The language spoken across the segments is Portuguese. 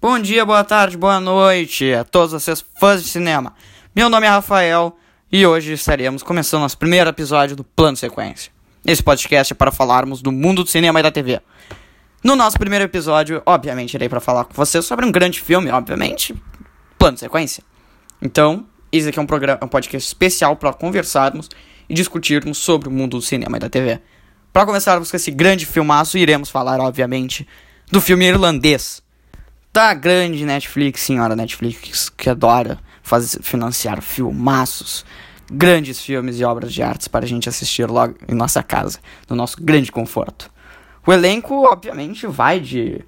Bom dia, boa tarde, boa noite a todos vocês fãs de cinema. Meu nome é Rafael e hoje estaremos começando nosso primeiro episódio do Plano Sequência. Esse podcast é para falarmos do mundo do cinema e da TV. No nosso primeiro episódio, obviamente, irei para falar com vocês sobre um grande filme, obviamente, Plano Sequência. Então, esse aqui é um programa, um podcast especial para conversarmos e discutirmos sobre o mundo do cinema e da TV. Para começarmos com esse grande filmaço, iremos falar, obviamente, do filme irlandês da grande Netflix, senhora Netflix, que adora fazer, financiar filmaços, grandes filmes e obras de artes para a gente assistir logo em nossa casa, no nosso grande conforto. O elenco, obviamente, vai de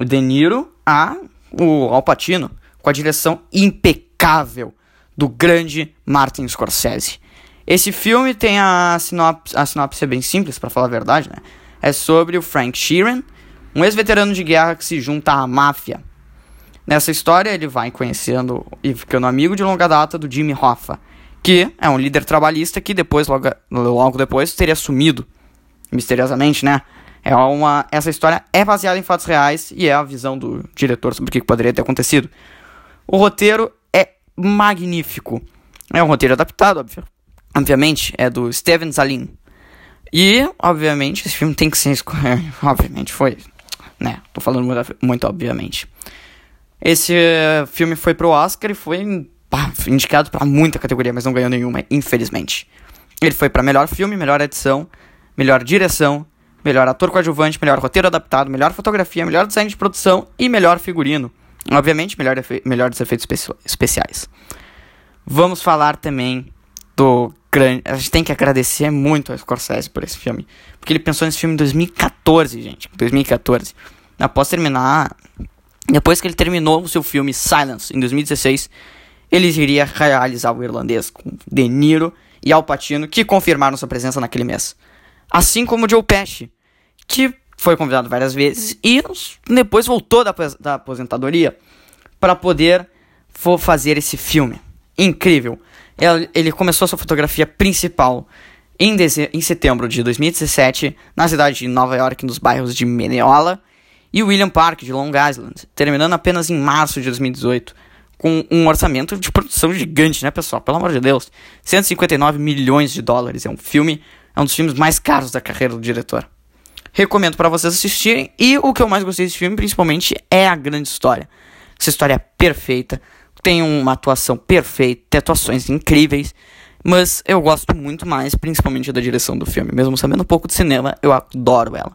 De Niro a o Al Pacino, com a direção impecável do grande Martin Scorsese. Esse filme tem a sinopse, a sinopse é bem simples, para falar a verdade, né? É sobre o Frank Sheeran, um ex-veterano de guerra que se junta à máfia. Nessa história, ele vai conhecendo e ficando amigo de longa data do Jimmy Hoffa, que é um líder trabalhista que depois, logo, logo depois, teria sumido misteriosamente, né? É uma, essa história é baseada em fatos reais e é a visão do diretor sobre o que poderia ter acontecido. O roteiro é magnífico. É um roteiro adaptado, obviamente, é do Steven Zalin. E, obviamente, esse filme tem que ser. Obviamente, foi né? Tô falando muito, obviamente. Esse uh, filme foi pro Oscar e foi indicado para muita categoria, mas não ganhou nenhuma, infelizmente. Ele foi para melhor filme, melhor edição, melhor direção, melhor ator coadjuvante, melhor roteiro adaptado, melhor fotografia, melhor design de produção e melhor figurino. Obviamente, melhor melhores efeitos especiais. Vamos falar também do grande. A gente tem que agradecer muito ao Scorsese por esse filme. Porque ele pensou nesse filme em 2014, gente. 2014. Após terminar. Depois que ele terminou o seu filme Silence, em 2016, ele iria realizar o irlandês com De Niro e Al Pacino, que confirmaram sua presença naquele mês. Assim como Joe Pesci, que foi convidado várias vezes e depois voltou da, da aposentadoria para poder fazer esse filme. Incrível. Ele começou sua fotografia principal em, em setembro de 2017 na cidade de Nova York, nos bairros de Mineola e William Park, de Long Island, terminando apenas em março de 2018, com um orçamento de produção gigante, né, pessoal? Pelo amor de Deus. 159 milhões de dólares. É um filme, é um dos filmes mais caros da carreira do diretor. Recomendo para vocês assistirem. E o que eu mais gostei desse filme, principalmente, é a grande história. Essa história é perfeita tem uma atuação perfeita, tem atuações incríveis, mas eu gosto muito mais, principalmente da direção do filme. Mesmo sabendo um pouco de cinema, eu adoro ela.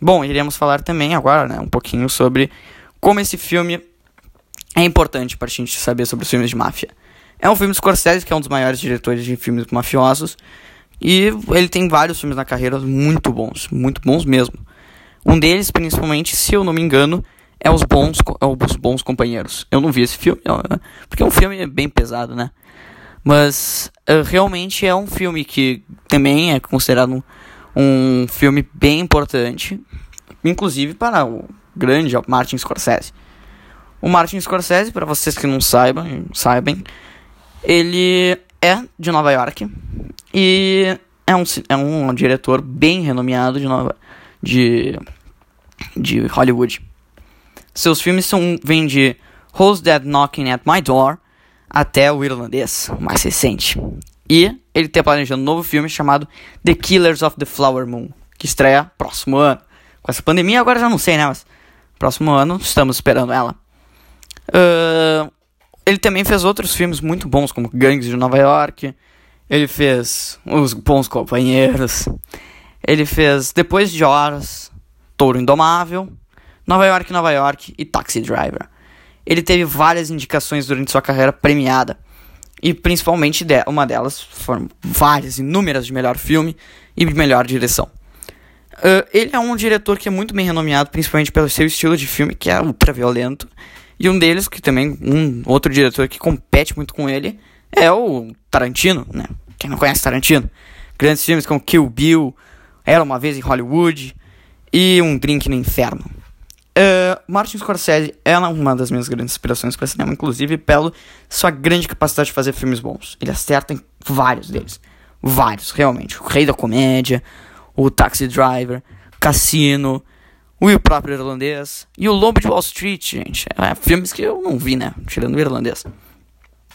Bom, iremos falar também agora, né, um pouquinho sobre como esse filme é importante para a gente saber sobre os filmes de máfia. É um filme de Scorsese, que é um dos maiores diretores de filmes mafiosos, e ele tem vários filmes na carreira muito bons, muito bons mesmo. Um deles, principalmente, se eu não me engano, é os bons, é os bons companheiros. Eu não vi esse filme, porque é um filme bem pesado, né? Mas uh, realmente é um filme que também é considerado um, um filme bem importante, inclusive para o grande Martin Scorsese. O Martin Scorsese, para vocês que não saibam, saibam, ele é de Nova York e é um, é um diretor bem renomeado de, Nova, de, de Hollywood. Seus filmes são, vêm de Who's That Knocking at My Door até o irlandês, mais recente. E ele está planejando um novo filme chamado The Killers of the Flower Moon, que estreia próximo ano. Com essa pandemia agora já não sei, né? Mas próximo ano estamos esperando ela. Uh, ele também fez outros filmes muito bons, como Gangues de Nova York. Ele fez Os Bons Companheiros. Ele fez Depois de Horas, Touro Indomável. Nova York, Nova York e Taxi Driver. Ele teve várias indicações durante sua carreira premiada. E principalmente uma delas foram várias, inúmeras de melhor filme e melhor direção. Uh, ele é um diretor que é muito bem renomeado, principalmente pelo seu estilo de filme, que é ultra violento. E um deles, que também, um outro diretor que compete muito com ele, é o Tarantino, né? Quem não conhece Tarantino? Grandes filmes como Kill Bill, Era Uma Vez em Hollywood e Um Drink no Inferno. Uh, Martin Scorsese é uma das minhas grandes inspirações para cinema, inclusive pela sua grande capacidade de fazer filmes bons. Ele acerta em vários deles. Vários, realmente. O Rei da Comédia, o Taxi Driver, Cassino, o próprio irlandês e o Lobo de Wall Street, gente. É, filmes que eu não vi, né? Tirando o irlandês.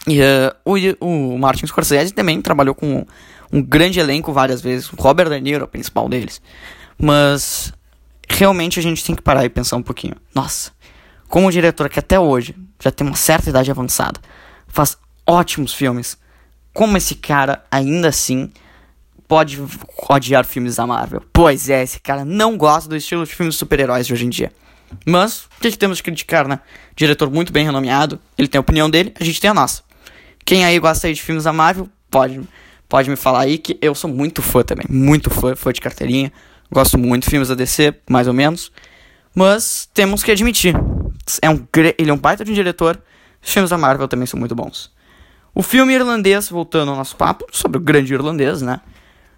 E uh, o, o Martin Scorsese também trabalhou com um grande elenco várias vezes. O Robert De Niro, o principal deles. Mas realmente a gente tem que parar e pensar um pouquinho. Nossa, como diretor que até hoje já tem uma certa idade avançada, faz ótimos filmes. Como esse cara ainda assim pode odiar filmes da Marvel? Pois é, esse cara não gosta do estilo de filmes super-heróis de hoje em dia. Mas, o que, que, temos de criticar, né? Diretor muito bem renomeado, ele tem a opinião dele, a gente tem a nossa. Quem aí gosta aí de filmes da Marvel, pode, pode me falar aí que eu sou muito fã também, muito fã, fã de carteirinha. Gosto muito de filmes da DC, mais ou menos. Mas temos que admitir, é um, ele é um baita de um diretor, os filmes da Marvel também são muito bons. O filme irlandês, voltando ao nosso papo, sobre o grande irlandês, né?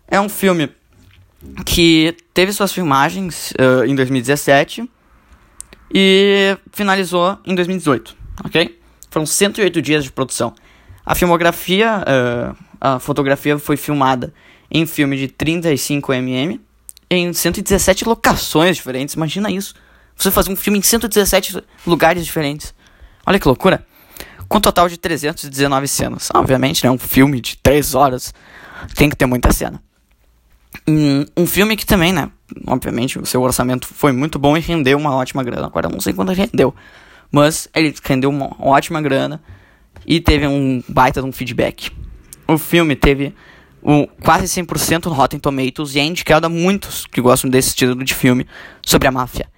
É um filme que teve suas filmagens uh, em 2017 e finalizou em 2018, ok? Foram 108 dias de produção. A filmografia, uh, a fotografia foi filmada em filme de 35mm em 117 locações diferentes. Imagina isso. Você fazer um filme em 117 lugares diferentes. Olha que loucura. Com um total de 319 cenas. Obviamente, né? Um filme de 3 horas tem que ter muita cena. Um, um filme que também, né? Obviamente, o seu orçamento foi muito bom e rendeu uma ótima grana. Agora não sei quanto rendeu. Mas ele rendeu uma ótima grana e teve um baita de um feedback. O filme teve o quase 100% no Rotten Tomatoes e é indicado a muitos que gostam desse estilo de filme sobre a máfia.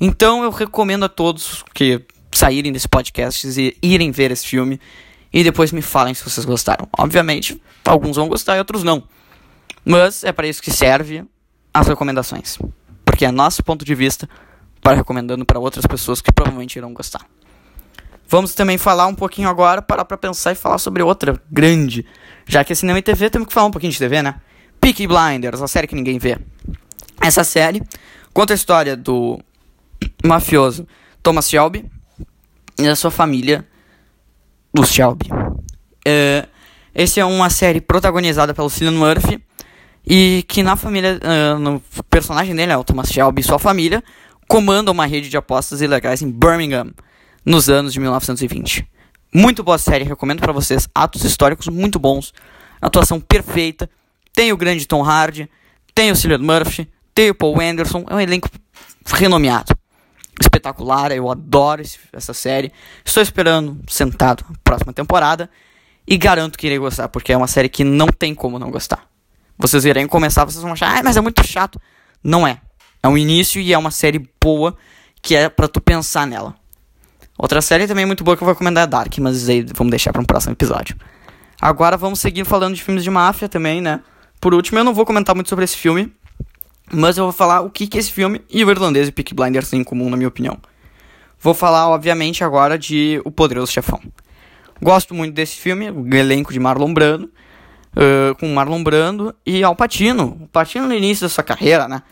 Então eu recomendo a todos que saírem desse podcast e irem ver esse filme e depois me falem se vocês gostaram. Obviamente, alguns vão gostar e outros não. Mas é para isso que serve as recomendações. Porque é nosso ponto de vista para recomendando para outras pessoas que provavelmente irão gostar. Vamos também falar um pouquinho agora, parar para pensar e falar sobre outra grande. Já que é cinema e TV, temos que falar um pouquinho de TV, né? Peaky Blinders, a série que ninguém vê. Essa série conta a história do mafioso Thomas Shelby e da sua família, os Shelby. Uh, esse é uma série protagonizada pelo Cillian Murphy e que na família, uh, no personagem dele, é o Thomas Shelby e sua família, comanda uma rede de apostas ilegais em Birmingham nos anos de 1920. Muito boa série, recomendo para vocês. Atos históricos muito bons, atuação perfeita. Tem o grande Tom Hardy, tem o Cillian Murphy, tem o Paul Anderson, é um elenco renomeado. Espetacular, eu adoro esse, essa série. Estou esperando sentado a próxima temporada e garanto que irei gostar, porque é uma série que não tem como não gostar. Vocês irem começar, vocês vão achar, ah, mas é muito chato. Não é. É um início e é uma série boa que é para tu pensar nela. Outra série também muito boa que eu vou recomendar é Dark, mas aí vamos deixar para um próximo episódio. Agora vamos seguir falando de filmes de máfia também, né? Por último, eu não vou comentar muito sobre esse filme, mas eu vou falar o que, que esse filme e o irlandês e Peaky Blinders têm em comum, na minha opinião. Vou falar, obviamente, agora de O Poderoso Chefão. Gosto muito desse filme, o elenco de Marlon Brando, uh, com Marlon Brando e Al Pacino. O Pacino no início da sua carreira, né?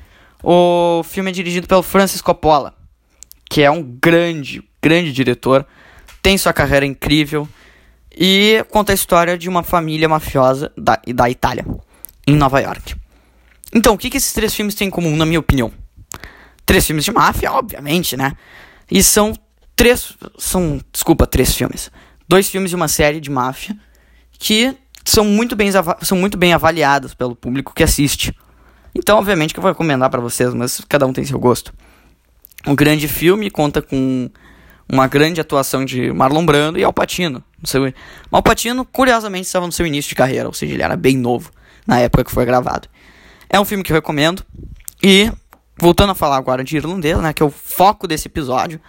O filme é dirigido pelo Francis Coppola, que é um grande, grande diretor, tem sua carreira incrível e conta a história de uma família mafiosa da, da Itália, em Nova York. Então, o que, que esses três filmes têm em comum, na minha opinião? Três filmes de máfia, obviamente, né? E são três. São. Desculpa, três filmes. Dois filmes e uma série de máfia que são muito bem, são muito bem avaliados pelo público que assiste. Então, obviamente, que eu vou recomendar para vocês, mas cada um tem seu gosto. Um grande filme conta com uma grande atuação de Marlon Brando e Al Pacino. Seu... Al Pacino, curiosamente, estava no seu início de carreira, ou seja, ele era bem novo na época que foi gravado. É um filme que eu recomendo. E, voltando a falar agora de irlandês, né, que é o foco desse episódio,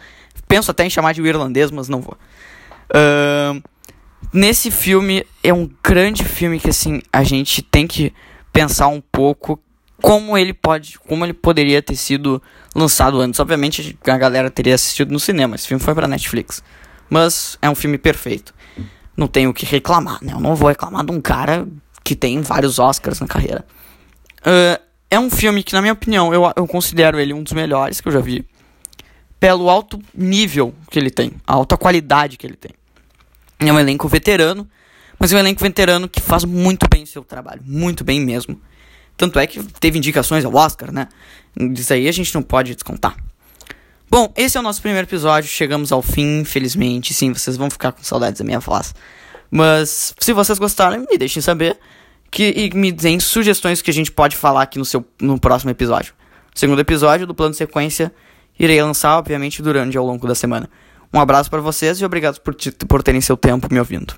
penso até em chamar de irlandês, mas não vou. Uh, nesse filme, é um grande filme que, assim, a gente tem que pensar um pouco como ele pode, como ele poderia ter sido lançado antes. Obviamente a galera teria assistido no cinema. Esse filme foi para Netflix, mas é um filme perfeito. Não tenho o que reclamar, né? Eu não vou reclamar de um cara que tem vários Oscars na carreira. Uh, é um filme que, na minha opinião, eu, eu considero ele um dos melhores que eu já vi. Pelo alto nível que ele tem, a alta qualidade que ele tem. É um elenco veterano, mas é um elenco veterano que faz muito bem o seu trabalho, muito bem mesmo. Tanto é que teve indicações ao Oscar, né? Isso aí a gente não pode descontar. Bom, esse é o nosso primeiro episódio. Chegamos ao fim, infelizmente. Sim, vocês vão ficar com saudades da minha voz. Mas se vocês gostaram, me deixem saber. Que, e me deem sugestões que a gente pode falar aqui no, seu, no próximo episódio. Segundo episódio do plano sequência, irei lançar, obviamente, durante ao longo da semana. Um abraço para vocês e obrigado por, por terem seu tempo me ouvindo.